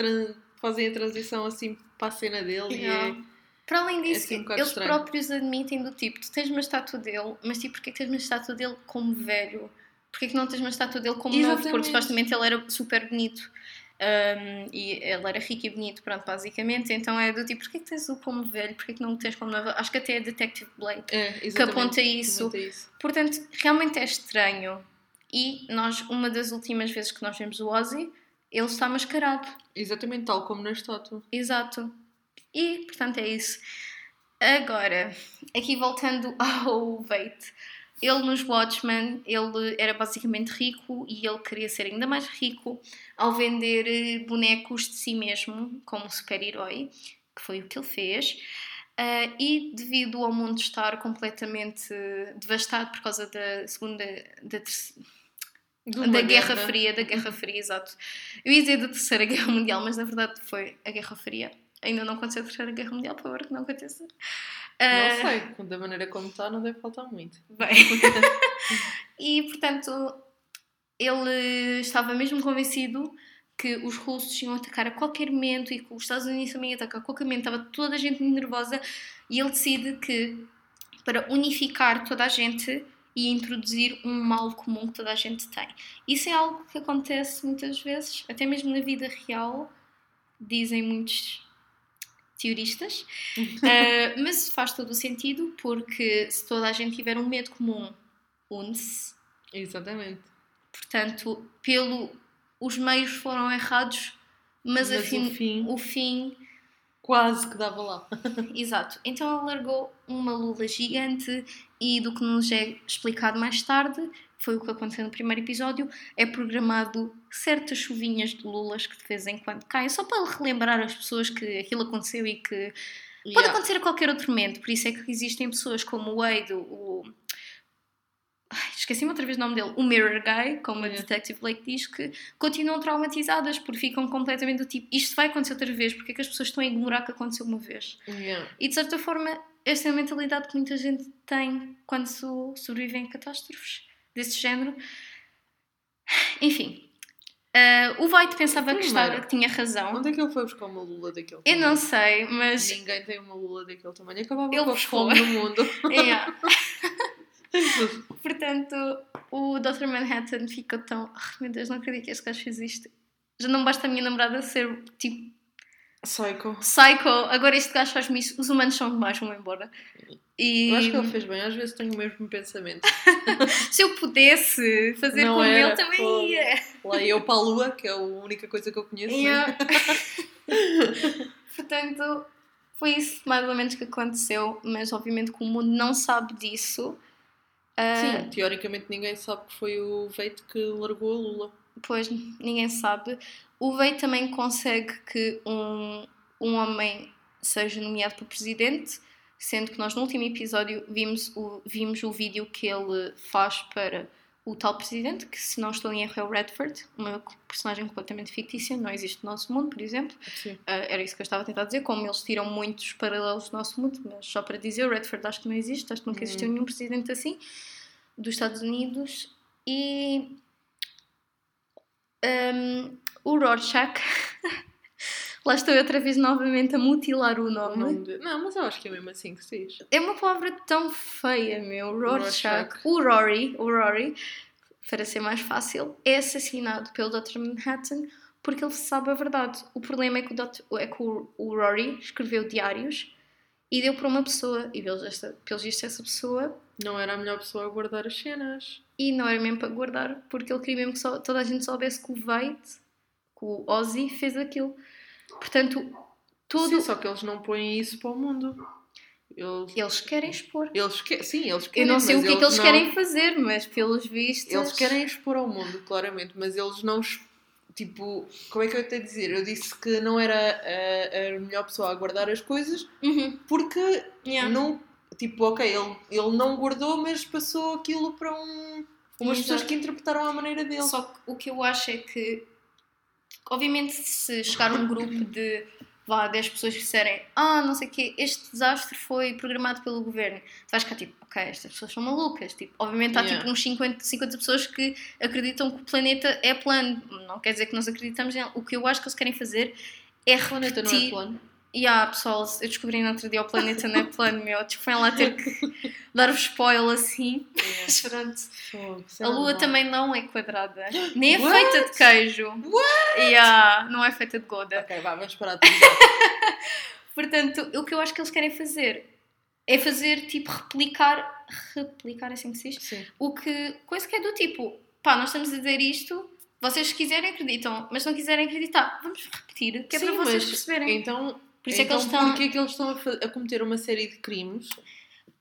fazem a transição assim para a cena dele. E Yeah. é- Para além disso, assim um eles estranho. próprios admitem do tipo, tu tens uma estátua dele, mas tipo, porquê que tens uma estátua dele como velho? Porquê que não tens uma estátua dele como novo? Porque Exatamente. supostamente ele era super bonito. Um, e ele era rico e bonito, pronto, basicamente. Então é do tipo, porquê que tens o como velho? Porquê que não o tens como novo? Acho que até é Detective Blake é, que exatamente, aponta isso. isso. Portanto, realmente é estranho. E nós, uma das últimas vezes que nós vemos o Ozzy, ele está mascarado. Exatamente, tal como na estátua. Exato. E, portanto, é isso. Agora, aqui voltando ao Veit. Ele nos Watchmen, ele era basicamente rico e ele queria ser ainda mais rico ao vender eh, bonecos de si mesmo como super-herói, que foi o que ele fez. Uh, e devido ao mundo estar completamente devastado por causa da segunda, da terceira, da Guerra Fria, da Guerra Fria, exato. Eu ia dizer da Terceira Guerra Mundial, mas na verdade foi a Guerra Fria. Ainda não aconteceu a Terceira Guerra Mundial, por favor, que não aconteça. Não uh... sei, da maneira como está, não deve faltar muito. Bem. e portanto, ele estava mesmo convencido que os russos iam atacar a qualquer momento e que os Estados Unidos também iam atacar a qualquer momento. Estava toda a gente nervosa e ele decide que para unificar toda a gente e introduzir um mal comum que toda a gente tem. Isso é algo que acontece muitas vezes, até mesmo na vida real, dizem muitos teoristas, uh, mas faz todo o sentido porque se toda a gente tiver um medo comum, une-se. Exatamente. Portanto, pelo os meios foram errados, mas, mas afim, o, fim, o fim quase que dava lá. Exato. Então ele largou uma lula gigante e do que nos é explicado mais tarde, foi o que aconteceu no primeiro episódio, é programado certas chuvinhas de lulas que de vez em quando caem, só para relembrar as pessoas que aquilo aconteceu e que yeah. pode acontecer a qualquer outro momento. Por isso é que existem pessoas como o Wade, o esqueci-me outra vez o nome dele, o Mirror Guy, como a Detective Blake diz, que continuam traumatizadas porque ficam completamente do tipo isto vai acontecer outra vez, porque é que as pessoas estão a ignorar que aconteceu uma vez? Yeah. E de certa forma, esta é a mentalidade que muita gente tem quando sobrevivem catástrofes desse género. Enfim. Uh, o White pensava que, estava, que tinha razão. Onde é que ele foi buscar uma lula daquele tamanho? Eu não sei, mas. Ninguém tem uma lula daquele tamanho. Acabava ele com a fome no mundo. yeah. Portanto, o Dr. Manhattan ficou tão. Oh, meu Deus, não acredito que este gajo fez isto. Já não basta a minha namorada ser tipo. Psycho. Psycho. Agora este gajo faz-me isso. Os humanos são demais, vão embora. E... Eu acho que ele fez bem, às vezes tenho o mesmo pensamento. Se eu pudesse fazer não como era, ele, também pô, ia. Lá eu para a lua, que é a única coisa que eu conheço. Yeah. Portanto, foi isso mais ou menos que aconteceu, mas obviamente que o mundo não sabe disso. Sim, ah, teoricamente ninguém sabe que foi o Veito que largou a Lula. Pois, ninguém sabe. O Veito também consegue que um, um homem seja nomeado para presidente, sendo que nós no último episódio vimos o, vimos o vídeo que ele faz para o tal presidente, que se não estou em erro é o Redford, uma personagem completamente fictícia, não existe no nosso mundo, por exemplo. Uh, era isso que eu estava a tentar dizer, como eles tiram muitos paralelos do nosso mundo, mas só para dizer, o Redford acho que não existe, acho que nunca existiu uhum. nenhum presidente assim dos Estados Unidos e um, o Rorschach. Lá estou outra vez novamente a mutilar o nome. Não, mas eu acho que é mesmo assim que se diz. É uma palavra tão feia, meu. Rorschach. O Rory, o Rory, para ser mais fácil, é assassinado pelo Dr. Manhattan porque ele sabe a verdade. O problema é que o, Dr. é que o, o Rory escreveu diários e deu para uma pessoa. E pelos vistos, essa pessoa. Não era a melhor pessoa a guardar as cenas. E não era mesmo para guardar, porque ele queria mesmo que só, toda a gente soubesse que o Veit, que o Ozzy, fez aquilo. Portanto, tudo. Sim, só que eles não põem isso para o mundo. Eles, eles querem expor. Eles que... Sim, eles querem. Eu não sei o que é que eles não... querem fazer, mas pelos vistos. Eles querem expor ao mundo, claramente, mas eles não tipo, como é que eu te dizer? Eu disse que não era a, a melhor pessoa a guardar as coisas uhum. porque yeah. não, tipo, ok, ele, ele não guardou, mas passou aquilo para um, umas Exato. pessoas que interpretaram à maneira dele. Só que o que eu acho é que, obviamente, se chegar um grupo de vá, 10 pessoas que disserem ah, não sei o quê, este desastre foi programado pelo governo, tu vais ficar tipo, ok, estas pessoas são malucas. Tipo, obviamente há yeah. tipo uns 50, 50 pessoas que acreditam que o planeta é plano. Não quer dizer que nós acreditamos em O que eu acho que eles querem fazer é repetir... O planeta não é plano? E yeah, pessoal, eu descobri no outro dia o planeta não é plano, meu. Tipo, foi lá ter que dar-vos spoiler assim. Mas pronto. Oh, a lua também não é quadrada. Nem é What? feita de queijo. What? Yeah, não é feita de goda. Ok, vá, vamos parar Portanto, o que eu acho que eles querem fazer é fazer tipo replicar. Replicar, é assim que se diz? Sim. O que. Coisa que é do tipo, pá, nós estamos a dizer isto, vocês se quiserem acreditam, mas não quiserem acreditar, vamos repetir, que é Sim, para vocês perceberem. Então Por isso então, é que eles estão. Porquê é que eles estão a, a cometer uma série de crimes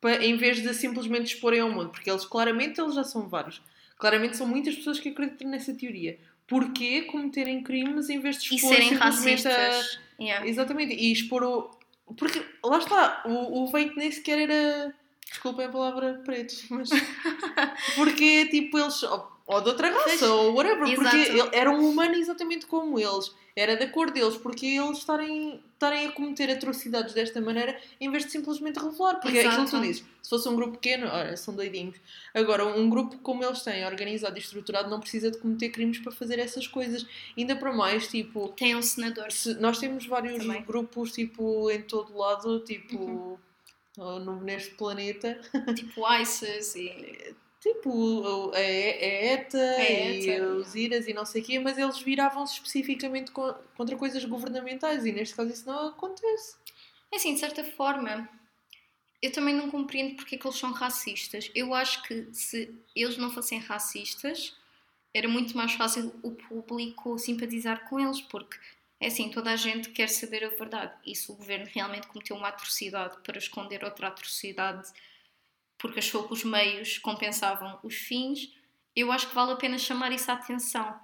para, em vez de simplesmente exporem ao mundo? Porque eles, claramente, eles já são vários. Claramente são muitas pessoas que acreditam nessa teoria. Porquê cometerem crimes em vez de expor e serem racistas? A... Yeah. Exatamente. E expor o. Porque lá está, o, o Veit nem sequer era. Desculpem a palavra pretos, mas. Porque tipo eles ou de outra raça, ou whatever, Exato. porque ele, era um humano exatamente como eles, era da cor deles, porque eles estarem, estarem a cometer atrocidades desta maneira em vez de simplesmente revelar, porque Exato. é aquilo que tu dizes, se fosse um grupo pequeno, olha, são doidinhos. Agora, um grupo como eles têm, organizado e estruturado, não precisa de cometer crimes para fazer essas coisas, ainda para mais, tipo... Tem um senador. Se, nós temos vários Também. grupos, tipo, em todo lado, tipo... Uhum. No, neste planeta. Tipo ISIS e Tipo, a, a ETA, a ETA e os IRAs e não sei o quê, mas eles viravam-se especificamente contra coisas governamentais e neste caso isso não acontece. É assim, de certa forma, eu também não compreendo porque é que eles são racistas. Eu acho que se eles não fossem racistas, era muito mais fácil o público simpatizar com eles, porque é assim, toda a gente quer saber a verdade. E se o governo realmente cometeu uma atrocidade para esconder outra atrocidade porque achou que os meios compensavam os fins, eu acho que vale a pena chamar isso a atenção.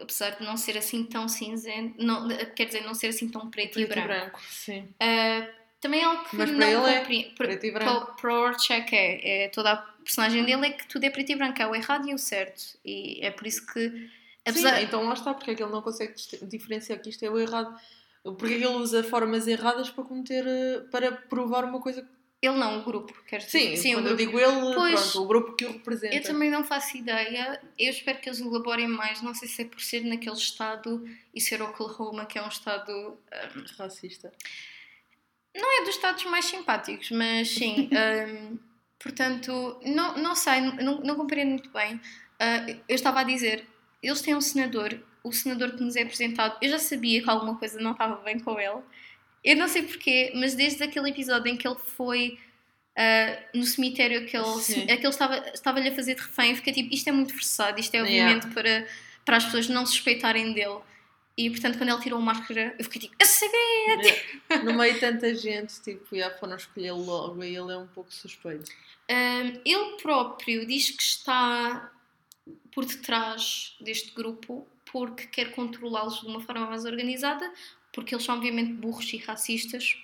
Apesar de não ser assim tão cinzento, não, quer dizer, não ser assim tão preto, preto e branco. Branco sim. Uh, também é algo que Mas não é preto e branco. Para o Orchek é, é, toda a personagem dele é que tudo é preto e branco, é o errado e o certo. E é por isso que. Apesar... Sim, então lá está, porque é que ele não consegue diferenciar que isto é o errado. Porque é que ele usa formas erradas para cometer, eh, para provar uma coisa ele não, o grupo, quer dizer. Sim, Sim quando eu digo ele, pois, pronto, o grupo que o representa. Eu também não faço ideia. Eu espero que eles elaborem mais. Não sei se é por ser naquele estado e ser Oklahoma, que é um estado. Um, Racista. Não é dos estados mais simpáticos, mas sim. um, portanto, não, não sei, não, não compreendo muito bem. Uh, eu estava a dizer, eles têm um senador, o senador que nos é apresentado, eu já sabia que alguma coisa não estava bem com ele. Eu não sei porquê, mas desde aquele episódio em que ele foi uh, no cemitério, que ele, aquele estava, estava-lhe a fazer de refém, eu fiquei tipo, isto é muito forçado, isto é obviamente yeah. para, para as pessoas não suspeitarem dele. E portanto, quando ele tirou a máscara, eu fiquei tipo, eu sabia! No meio de tanta gente, tipo, já foram escolher logo e ele é um pouco suspeito. Um, ele próprio diz que está por detrás deste grupo porque quer controlá-los de uma forma mais organizada, porque eles são obviamente burros e racistas.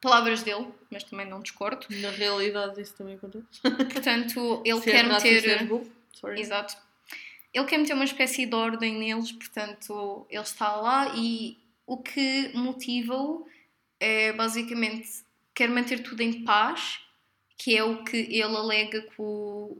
Palavras dele, mas também não discordo. Na realidade, isso também acontece. Portanto, ele Se é quer é meter. Sorry. Exato. Ele quer meter uma espécie de ordem neles, portanto, ele está lá e o que motiva-o é basicamente quer manter tudo em paz, que é o que ele alega que o,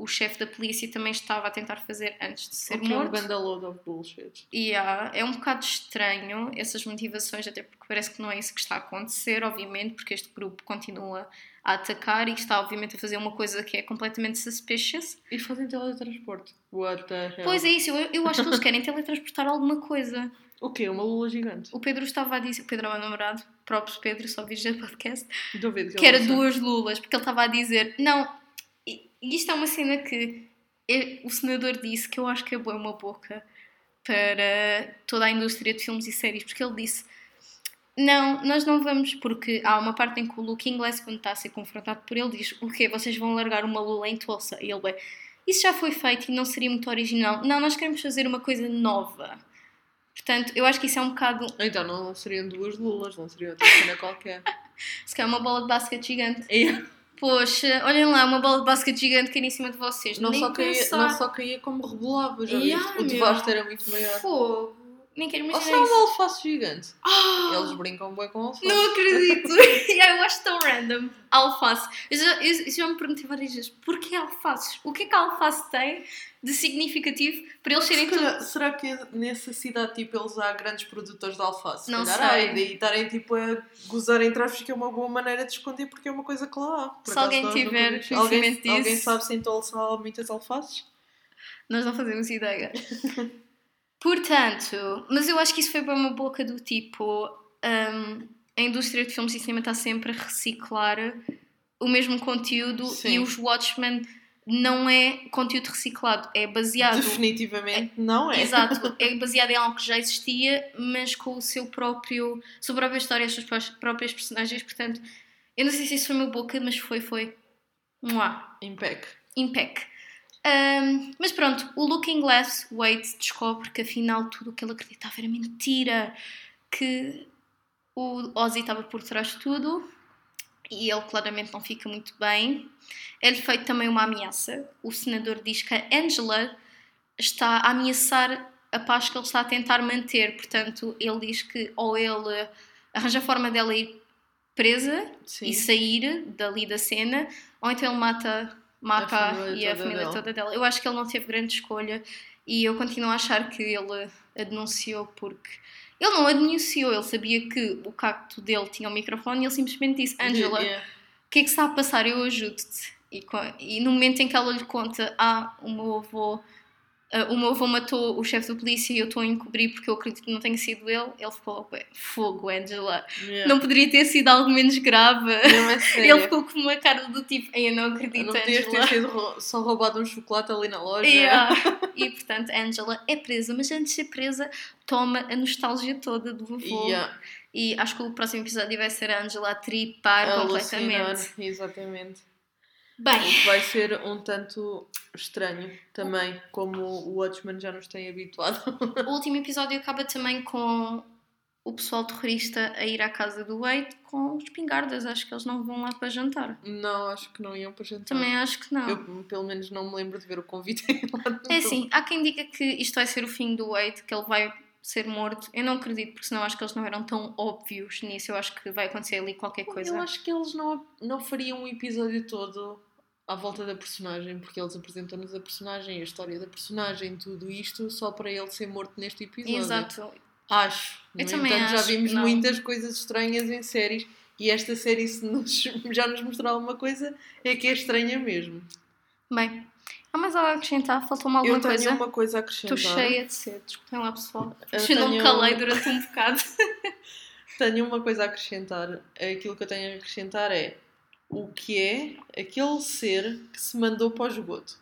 o chefe da polícia também estava a tentar fazer antes de ser okay, morto. É um load of bullshit. Yeah, é um bocado estranho essas motivações, até porque parece que não é isso que está a acontecer, obviamente, porque este grupo continua a atacar e está, obviamente, a fazer uma coisa que é completamente suspicious. E fazem teletransporte. What the hell? Pois é isso, eu, eu acho que eles querem teletransportar alguma coisa. O quê? Uma lula gigante? O Pedro estava a dizer, o Pedro é o meu namorado, próprio Pedro, só vi o podcast, Duvido que, que era duas lulas, porque ele estava a dizer, não, e isto é uma cena que é, o senador disse que eu acho que é boa uma boca para toda a indústria de filmes e séries, porque ele disse: Não, nós não vamos, porque há uma parte em que o Luke Inglés, quando está a ser confrontado por ele, diz: O quê? Vocês vão largar uma lula em Tulsa? E ele é: Isso já foi feito e não seria muito original. Não, nós queremos fazer uma coisa nova. Portanto, eu acho que isso é um bocado. Então não seriam duas lulas, não seria outra cena qualquer. Se calhar uma bola de basquete gigante. Poxa, olhem lá, uma bola de basquete gigante caída em cima de vocês. Não, só caía, não só caía como rebolava, já yeah, O devasto era muito maior. Fogo. Nem quero imaginar. Ou será um alface gigante? Oh, Eles brincam bem com alface. Não acredito! yeah, eu acho tão random. Alface. Eu já, eu, eu já me perguntei várias vezes: porquê alfaces? O que é que a alface tem de significativo para eles serem tudo... Será que nessa cidade tipo, eles há grandes produtores de alface? Não sei. e estarem tipo, a gozar aspas que é uma boa maneira de esconder porque é uma coisa que lá há. Por se alguém tiver alguém, disso... alguém sabe se em Tolsa há muitas alfaces? Nós não fazemos ideia. Portanto, mas eu acho que isso foi para uma boca do tipo. Um, a indústria de filmes e cinema está sempre a reciclar o mesmo conteúdo Sim. e os Watchmen não é conteúdo reciclado, é baseado. Definitivamente é, não é. Exato, é baseado em algo que já existia, mas com o seu próprio. sua própria história, as suas próprias personagens. Portanto, eu não sei se isso foi uma boca, mas foi, foi. Mua. Impec. Impec. Um, mas pronto, o Looking Glass Wade descobre que afinal tudo o que ele acreditava era mentira, que o Ozzy estava por trás de tudo e ele claramente não fica muito bem. É-lhe feito também uma ameaça. O senador diz que a Angela está a ameaçar a paz que ele está a tentar manter. Portanto, ele diz que ou ele arranja a forma dela ir presa Sim. e sair dali da cena, ou então ele mata, mata a e a família dela. toda dela. Eu acho que ele não teve grande escolha e eu continuo a achar que ele a denunciou porque ele não a denunciou, ele sabia que o cacto dele tinha o um microfone e ele simplesmente disse: Angela, o yeah. que é que está a passar? Eu ajudo-te. E, e, no momento em que ela lhe conta: Ah, o meu avô Uh, o meu avô matou o chefe da polícia e eu estou a encobrir porque eu acredito que não tenha sido ele. Ele ficou fogo, Angela. Yeah. Não poderia ter sido algo menos grave. ele ficou com uma cara do tipo, eu não acredito, não Angela. Não ter sido só roubado um chocolate ali na loja. Yeah. e portanto, Angela é presa, mas antes de ser presa, toma a nostalgia toda do avô. Yeah. E acho que o próximo episódio vai ser a Angela a tripar a completamente. Exatamente. Bem. O que vai ser um tanto estranho também, como o Watchmen já nos tem habituado. O último episódio acaba também com o pessoal terrorista a ir à casa do Wade com espingardas. Acho que eles não vão lá para jantar. Não, acho que não iam para jantar. Também acho que não. Eu, pelo menos, não me lembro de ver o convite lá. É assim, há quem diga que isto vai ser o fim do Wade, que ele vai ser morto. Eu não acredito, porque senão acho que eles não eram tão óbvios nisso. Eu acho que vai acontecer ali qualquer coisa. Eu acho que eles não, não fariam um episódio todo à volta da personagem, porque eles apresentam-nos a personagem, a história da personagem, tudo isto só para ele ser morto neste episódio. Exato. Acho. No Eu também entanto, acho, já vimos não. muitas coisas estranhas em séries e esta série, se nos, já nos mostrar alguma coisa, é que é estranha mesmo. Bem, há mais algo a acrescentar? Faltou-me alguma Eu tenho coisa? uma coisa a acrescentar. Estou cheia de sede, desculpem lá pessoal. Eu não me calei durante um bocado. tenho uma coisa a acrescentar. Aquilo que eu tenho a acrescentar é o que é aquele ser que se mandou para o esgoto.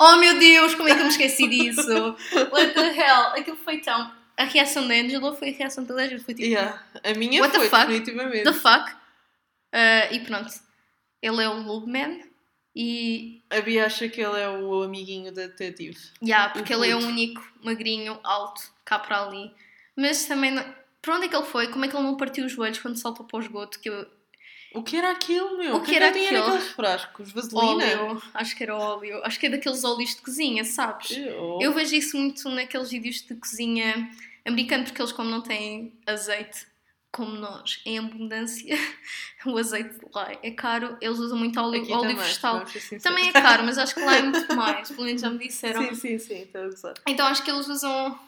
Oh meu Deus, como é que eu me esqueci disso? What the hell? Aquilo foi tão. A reação da Angela foi a reação da Angela. Foi tipo. Yeah. A minha What foi, the fuck? definitivamente. The fuck? Uh, e pronto. Ele é o Lubman e. A Bia acha que ele é o amiguinho da detetive. Yeah, porque o ele é o único magrinho, alto, cá para ali. Mas também. Não... Para onde é que ele foi? Como é que ele não partiu os joelhos quando saltou para o esgoto? Que eu o que era aquilo, meu? O que, que era aquilo? aqueles frascos? Vaselina? Óleo. Acho que era óleo. Acho que é daqueles óleos de cozinha, sabes? Eu, eu vejo isso muito naqueles vídeos de cozinha americano, porque eles, como não têm azeite como nós, em abundância, o azeite lá é caro, eles usam muito óleo, óleo também, vegetal. Também é caro, mas acho que lá é muito mais, pelo menos já me disseram. Sim, sim, sim, estou a. Então acho que eles usam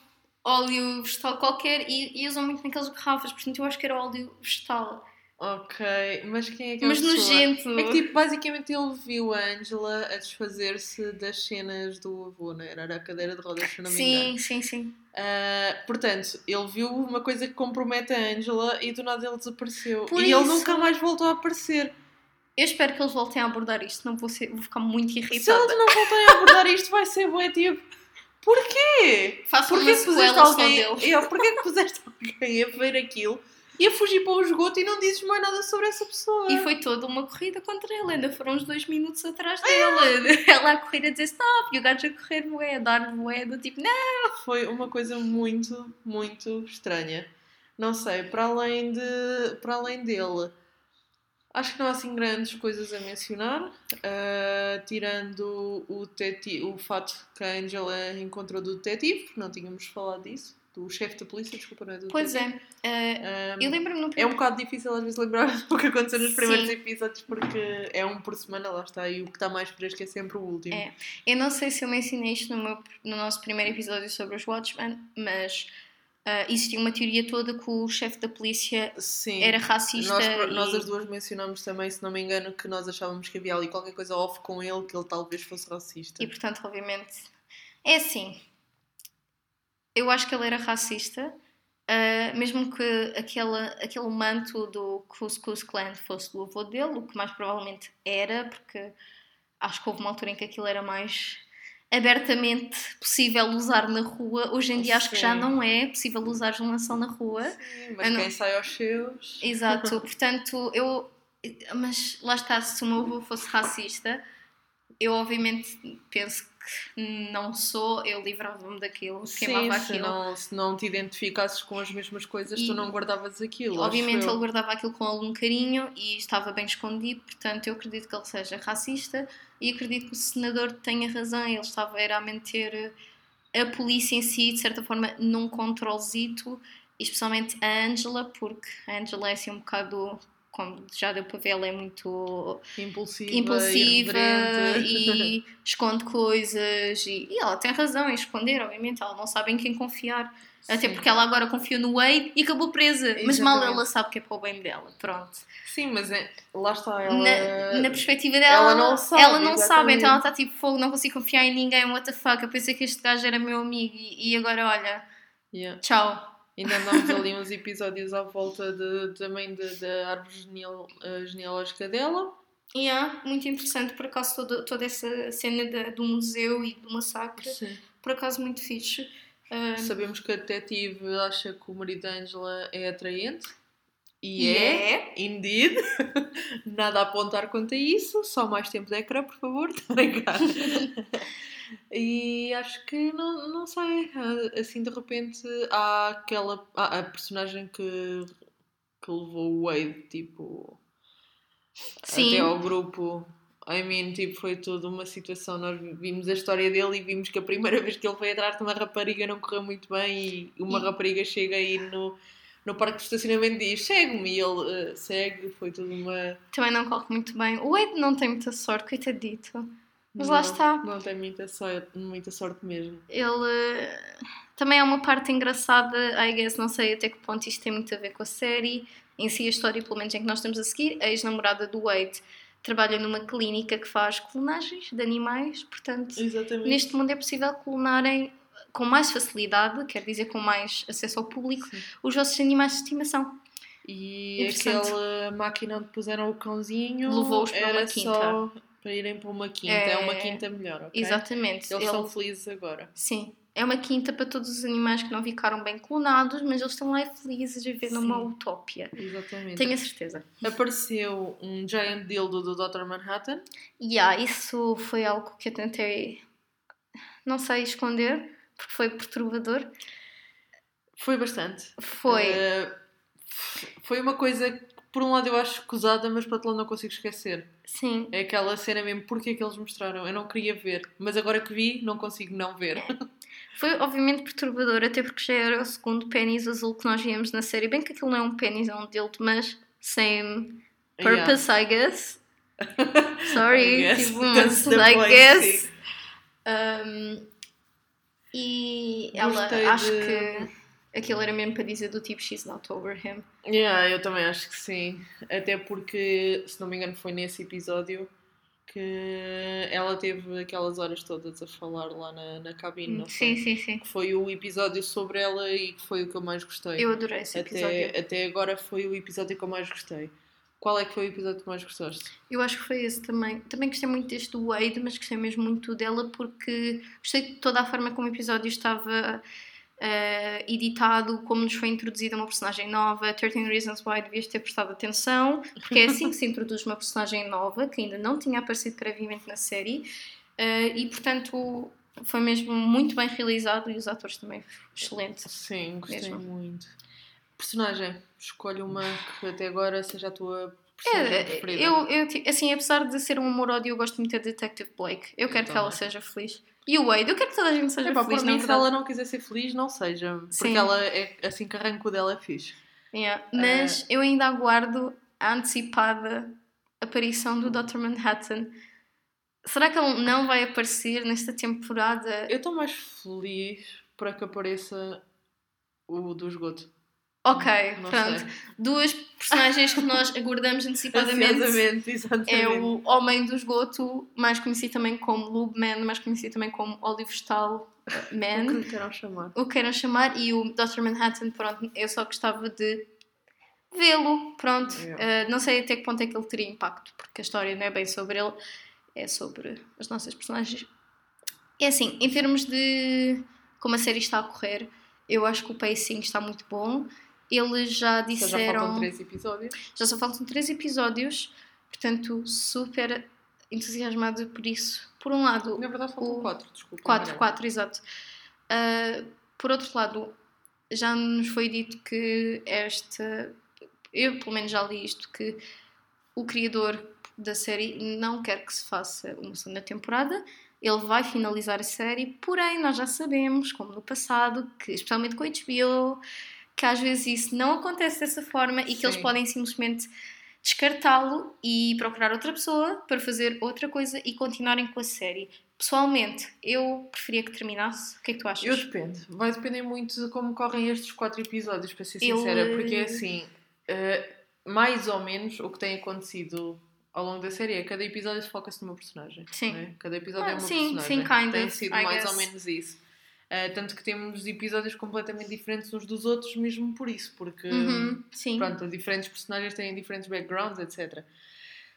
óleo vegetal qualquer e, e usam muito naquelas garrafas, portanto eu acho que era óleo vegetal. Ok, mas quem é que é Mas nojento. É que tipo, basicamente ele viu a Angela a desfazer-se das cenas do avô, não era? Era a cadeira de rodas, se não me engano. Sim, sim, sim. Uh, portanto, ele viu uma coisa que compromete a Angela e do nada ele desapareceu. Por e isso... ele nunca mais voltou a aparecer. Eu espero que eles voltem a abordar isto, não vou, ser, vou ficar muito irritada. Se eles não voltarem a abordar isto, vai ser bué tipo. Porquê? Faça uma sequela alguém... só deles. Eu, porquê que puseste alguém a ver aquilo ia fugir para o esgoto e não dizes mais nada sobre essa pessoa. E foi toda uma corrida contra ele, ainda foram uns dois minutos atrás dela. Ela a correr a dizer stop e o gajo a correr moeda, a dar moeda, tipo, não! Foi uma coisa muito, muito estranha. Não sei, para além, de, para além dele, acho que não há assim grandes coisas a mencionar, uh, tirando o, teti o fato que a Angela encontrou do detetive, porque não tínhamos falado disso do chefe da polícia, desculpa, não é do Pois é. Uh, um, eu lembro-me no É um bocado difícil às vezes lembrar o que aconteceu nos primeiros Sim. episódios porque é um por semana, lá está, e o que está mais fresco é sempre o último. É. Eu não sei se eu mencionei isto no, meu, no nosso primeiro episódio sobre os Watchmen, mas Uh, existia uma teoria toda que o chefe da polícia Sim. era racista. Nós, e... nós as duas mencionamos também, se não me engano, que nós achávamos que havia ali qualquer coisa off com ele, que ele talvez fosse racista. E portanto, obviamente, é assim eu acho que ele era racista, uh, mesmo que aquele, aquele manto do Cus Clan fosse do avô dele, o que mais provavelmente era, porque acho que houve uma altura em que aquilo era mais abertamente possível usar na rua. Hoje em dia acho que já não é possível usar jornalação na rua. Sim, mas quem não... sai aos seus. Exato, portanto, eu. Mas lá está, se o meu avô fosse racista, eu obviamente penso que não sou, eu livrava-me daquilo, Sim, queimava se aquilo. Não, se não te identificasses com as mesmas coisas, e, tu não guardavas aquilo. Obviamente ele guardava aquilo com algum carinho e estava bem escondido, portanto eu acredito que ele seja racista e acredito que o senador tenha razão, ele estava era a manter a polícia em si, de certa forma, num controlezito, especialmente a Angela, porque a Angela é assim um bocado como já deu para ver, ela é muito impulsiva, impulsiva e esconde coisas. E, e, ela tem razão em esconder, obviamente. Ela não sabe em quem confiar. Sim. Até porque ela agora confiou no Wade e acabou presa. Exatamente. Mas mal ela sabe que é para o bem dela. Pronto. Sim, mas é, lá está ela. Na, na perspectiva dela, ela não sabe. Ela não sabe então ela está tipo fogo, não consigo confiar em ninguém. What the fuck? Eu pensei que este gajo era meu amigo e, e agora olha. Yeah. Tchau. Ainda andámos ali uns episódios à volta de, também da árvore geneal, uh, genealógica dela. E yeah, muito interessante, por acaso, toda, toda essa cena de, do museu e do massacre. Sim. Por acaso, muito fixe. Uh, Sabemos que a detetive acha que o marido da Angela é atraente. E é, é, indeed. Nada a apontar quanto a isso. Só mais tempo de ecrã, por favor. Estou E acho que não, não sei, assim de repente há aquela. Há a personagem que, que levou o Wade, tipo. Sim. Até ao grupo. I mean, tipo, foi toda uma situação. Nós vimos a história dele e vimos que a primeira vez que ele foi atrás de uma rapariga não correu muito bem e uma e... rapariga chega aí no, no parque de estacionamento e diz segue-me e ele uh, segue. Foi tudo uma. Também não corre muito bem. O Wade não tem muita sorte, coitadito. Mas não, lá está. Não tem muita sorte, muita sorte mesmo. Ele também é uma parte engraçada, I guess, não sei até que ponto isto tem muito a ver com a série. Em si, a história, pelo menos em que nós estamos a seguir, a ex-namorada do Wade trabalha numa clínica que faz clonagens de animais, portanto, Exatamente. neste mundo é possível clonarem com mais facilidade, quer dizer, com mais acesso ao público, Sim. os vossos animais de estimação. E aquela máquina onde puseram o cãozinho levou-os para uma quinta. Só para irem para uma quinta. É, é uma quinta melhor, ok? Exatamente. Eles Ele... são felizes agora. Sim. É uma quinta para todos os animais que não ficaram bem clonados, mas eles estão lá felizes a viver Sim. numa utopia. Exatamente. Tenho a certeza. Apareceu um giant dildo do Dr. Manhattan. E yeah, isso foi algo que eu tentei, não sei, esconder, porque foi perturbador. Foi bastante. Foi. Uh, foi uma coisa que, por um lado, eu acho escusada, mas por outro lado, não consigo esquecer. Sim. É aquela cena mesmo, porque é que eles mostraram? Eu não queria ver, mas agora que vi, não consigo não ver. Foi obviamente perturbador, até porque já era o segundo pênis azul que nós víamos na série. Bem que aquilo não é um pênis, é um dildo, mas same purpose, yeah. I guess. Sorry, I guess. tipo, mas I guess. Um, e ela, acho de... que aquilo era mesmo para dizer do tipo She's not over him. Yeah, eu também acho que sim. Até porque, se não me engano, foi nesse episódio que ela teve aquelas horas todas a falar lá na, na cabine, não Sim, sim, sim. Que foi o episódio sobre ela e que foi o que eu mais gostei. Eu adorei esse até, episódio. Até agora foi o episódio que eu mais gostei. Qual é que foi o episódio que mais gostaste? Eu acho que foi esse também. Também gostei muito deste do Wade, mas gostei mesmo muito dela porque gostei de toda a forma como o episódio estava uh, editado, como nos foi introduzida uma personagem nova, 13 Reasons Why devias ter prestado atenção, porque é assim que se introduz uma personagem nova, que ainda não tinha aparecido previamente na série, uh, e portanto foi mesmo muito bem realizado e os atores também excelentes. Sim, gostei mesmo. muito. Personagem, escolhe uma que até agora seja a tua é, eu, eu, assim, apesar de ser um amor-ódio, eu gosto muito da Detective Blake. Eu quero eu que ela seja feliz. E o Wade, eu quero que toda a gente seja Epá, feliz. Por mim, se ela não quiser ser feliz, não seja. Porque Sim. ela é assim que arranco dela é fixe. Yeah. Mas uh... eu ainda aguardo a antecipada aparição do Dr. Manhattan. Será que ele não vai aparecer nesta temporada? Eu estou mais feliz para que apareça o do esgoto. Ok, não pronto. Sei. Duas personagens que nós aguardamos antecipadamente. exatamente. É o Homem do Esgoto, mais conhecido também como Lube Man, mais conhecido também como Olive Stahl Man. o que queiram chamar. O que queiram chamar. E o Dr. Manhattan, pronto, eu só gostava de vê-lo, pronto. Yeah. Uh, não sei até que ponto é que ele teria impacto, porque a história não é bem sobre ele. é sobre as nossas personagens. É assim, em termos de como a série está a correr, eu acho que o pacing está muito bom. Eles já disseram. Já faltam três episódios. Já só faltam três episódios, portanto, super entusiasmado por isso. Por um lado. Na verdade, faltam o... quatro, desculpa. Quatro, quatro, exato. Uh, por outro lado, já nos foi dito que esta. Eu, pelo menos, já li isto: que o criador da série não quer que se faça uma segunda temporada. Ele vai finalizar a série, porém, nós já sabemos, como no passado, que especialmente com a HBO, que às vezes isso não acontece dessa forma e que eles podem simplesmente descartá-lo e procurar outra pessoa para fazer outra coisa e continuarem com a série. Pessoalmente, eu preferia que terminasse. O que é que tu achas? Eu depende. Vai depender muito de como correm estes quatro episódios, para ser sincera, eu... porque é assim, uh, mais ou menos o que tem acontecido ao longo da série é cada episódio foca-se numa personagem. Sim. É? Cada episódio é ah, é uma sim, personagem. Sim, kind Tem sido I mais guess. ou menos isso. Uh, tanto que temos episódios completamente diferentes uns dos outros, mesmo por isso, porque uhum, pronto, diferentes personagens têm diferentes backgrounds, etc.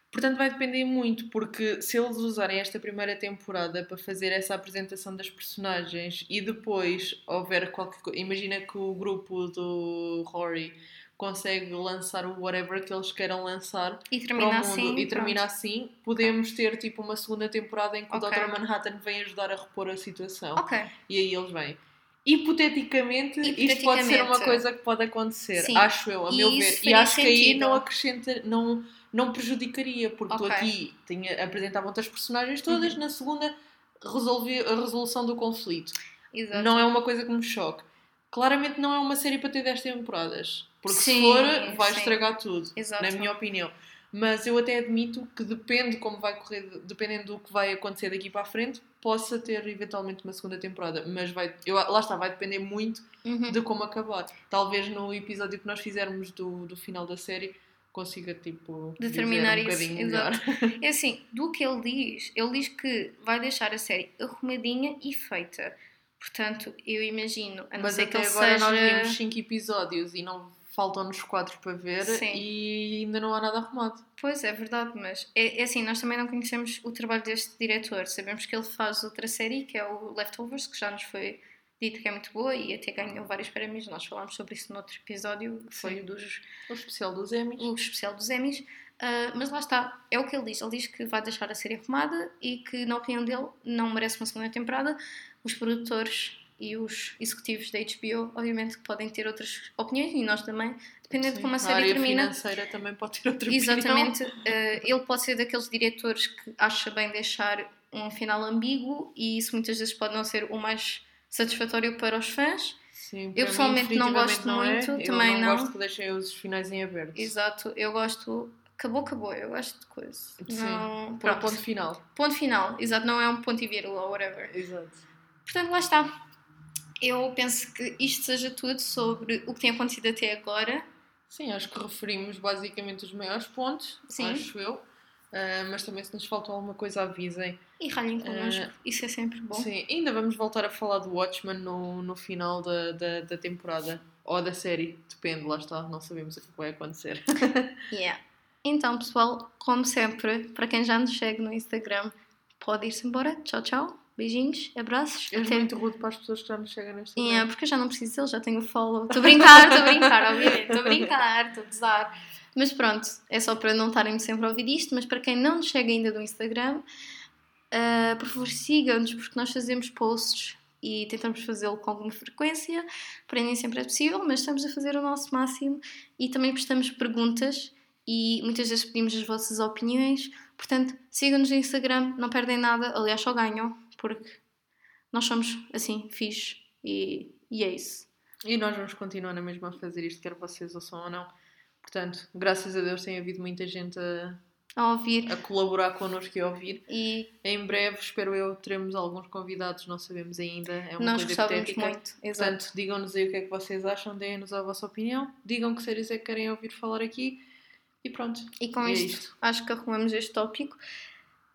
Portanto, vai depender muito, porque se eles usarem esta primeira temporada para fazer essa apresentação das personagens e depois houver qualquer coisa. Imagina que o grupo do Rory consegue lançar o whatever que eles queiram lançar e termina assim, e termina assim, podemos ter tipo uma segunda temporada em que okay. o Dr. Manhattan vem ajudar a repor a situação. Okay. E aí eles vêm. Hipoteticamente, Hipoteticamente, isto pode ser uma coisa que pode acontecer, Sim. acho eu, a e meu ver. E acho sentido. que aí não acrescenta, não, não prejudicaria, porque okay. tu aqui tinha, apresentavam-te as personagens todas, uhum. na segunda resolvi a resolução do conflito. Exato. Não é uma coisa que me choque. Claramente não é uma série para ter 10 temporadas. Porque sim, se for, vai sim. estragar tudo, Exato. na minha opinião. Mas eu até admito que depende como vai correr, dependendo do que vai acontecer daqui para a frente, possa ter eventualmente uma segunda temporada. Mas vai, eu, lá está, vai depender muito uhum. de como acabar. Talvez no episódio que nós fizermos do, do final da série consiga tipo determinar um isso. Exato. É assim, do que ele diz, ele diz que vai deixar a série arrumadinha e feita. Portanto, eu imagino, a não Mas ser até que agora seja... nós vimos 5 episódios e não faltam-nos quatro para ver Sim. e ainda não há nada arrumado. Pois é, verdade, mas é, é, assim, nós também não conhecemos o trabalho deste diretor. Sabemos que ele faz outra série que é o Leftovers, que já nos foi dito que é muito boa e até ganhou vários prémios. Nós falámos sobre isso no outro episódio, que foi o dos. O especial dos Emmys. O especial dos Emmys. Uh, mas lá está, é o que ele diz. Ele diz que vai deixar a série arrumada e que, na opinião dele, não merece uma segunda temporada. Os produtores e os executivos da HBO, obviamente, que podem ter outras opiniões e nós também, dependendo Sim, de como a série a área termina. financeira também pode ter outra Exatamente, opinião. Exatamente. Uh, ele pode ser daqueles diretores que acha bem deixar um final ambíguo e isso muitas vezes pode não ser o mais satisfatório para os fãs. Sim, eu pessoalmente não gosto não é. muito, é. também não. Eu não gosto que deixem os finais em aberto. Exato, eu gosto acabou, acabou. Eu gosto de coisa. Sim, não... ponto final. Ponto final, exato, não é um ponto e vírgula ou whatever. Exato. Portanto, lá está eu penso que isto seja tudo sobre o que tem acontecido até agora. Sim, acho que referimos basicamente os maiores pontos, Sim. acho eu. Uh, mas também se nos faltou alguma coisa avisem. E ralhem connosco, uh, isso é sempre bom. Sim, ainda vamos voltar a falar do Watchmen no, no final da, da, da temporada. Ou da série, depende, lá está, não sabemos o que vai acontecer. yeah. Então, pessoal, como sempre, para quem já nos segue no Instagram, pode ir-se embora. Tchau, tchau. Beijinhos, abraços. És até... muito rude para as pessoas que já nos chegam neste momento. É, porque eu já não preciso deles, já tenho follow. Estou a brincar, estou a brincar, obviamente. Estou a brincar, estou a usar. Mas pronto, é só para não estarem sempre a ouvir isto. Mas para quem não nos chega ainda do Instagram, uh, por favor sigam-nos, porque nós fazemos posts e tentamos fazê-lo com alguma frequência. Para nem sempre é possível, mas estamos a fazer o nosso máximo e também prestamos perguntas e muitas vezes pedimos as vossas opiniões. Portanto, sigam-nos no Instagram, não perdem nada, aliás, só ganham porque nós somos assim, fixe e, e é isso. E nós vamos continuar na mesma a fazer isto, quer vocês ouçam ou não. Portanto, graças a Deus tem havido muita gente a, a ouvir, a colaborar connosco e a ouvir. E em breve, espero eu, teremos alguns convidados, não sabemos ainda. É uma nós coisa hipotética. muito, exato. Portanto, digam-nos aí o que é que vocês acham, deem-nos a vossa opinião, digam que séries é que querem ouvir falar aqui e pronto. E com e isto, é isto, acho que arrumamos este tópico.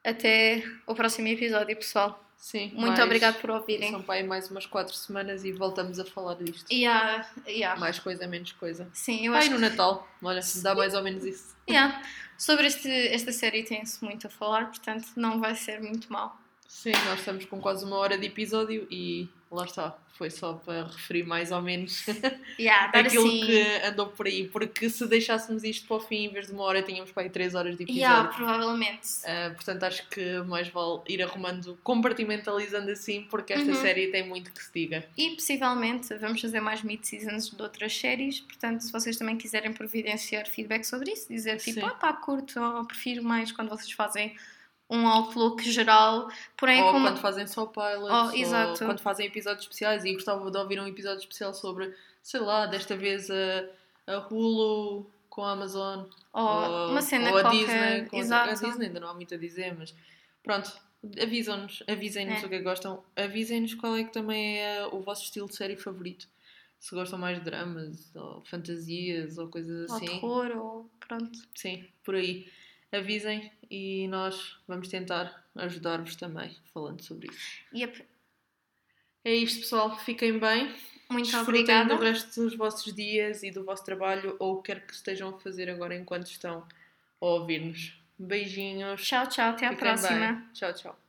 Até o próximo episódio, pessoal. Sim. Muito mais, obrigado por ouvirem. São aí mais umas 4 semanas e voltamos a falar disto. Yeah, yeah. Mais coisa, menos coisa. Sim, eu acho. Aí no Natal, olha, dá mais ou menos isso. Yeah. Sobre este, esta série tem-se muito a falar, portanto não vai ser muito mal. Sim, nós estamos com quase uma hora de episódio e lá está. Foi só para referir mais ou menos yeah, aquilo assim... que andou por aí. Porque se deixássemos isto para o fim, em vez de uma hora, tínhamos para aí 3 horas de episódio. Yeah, provavelmente. Uh, portanto, acho que mais vale ir arrumando, compartimentalizando assim, porque esta uhum. série tem muito que se diga. E possivelmente vamos fazer mais mid-seasons de outras séries. Portanto, se vocês também quiserem providenciar feedback sobre isso, dizer tipo, Sim. ah pá, curto, ou prefiro mais quando vocês fazem um outlook geral, porém ou como... quando fazem só pilots, oh, exato. ou quando fazem episódios especiais e gostava de ouvir um episódio especial sobre, sei lá, desta vez a, a Hulu com a Amazon ou, ou uma cena ou a qualquer. Disney, com exato. a Disney ainda não há muito a dizer, mas pronto, avisam-nos, avisem-nos é. o que é que gostam, avisem-nos qual é que também é o vosso estilo de série favorito. Se gostam mais de dramas ou fantasias ou coisas assim. Ou terror ou pronto. Sim, por aí avisem e nós vamos tentar ajudar-vos também falando sobre isso. Yep. É isto, pessoal. Fiquem bem. Muito Desfrutem obrigada. do resto dos vossos dias e do vosso trabalho ou o que quer que estejam a fazer agora enquanto estão a ouvir-nos. Beijinhos. Tchau, tchau. Até Fiquem a próxima. Bem. Tchau, tchau.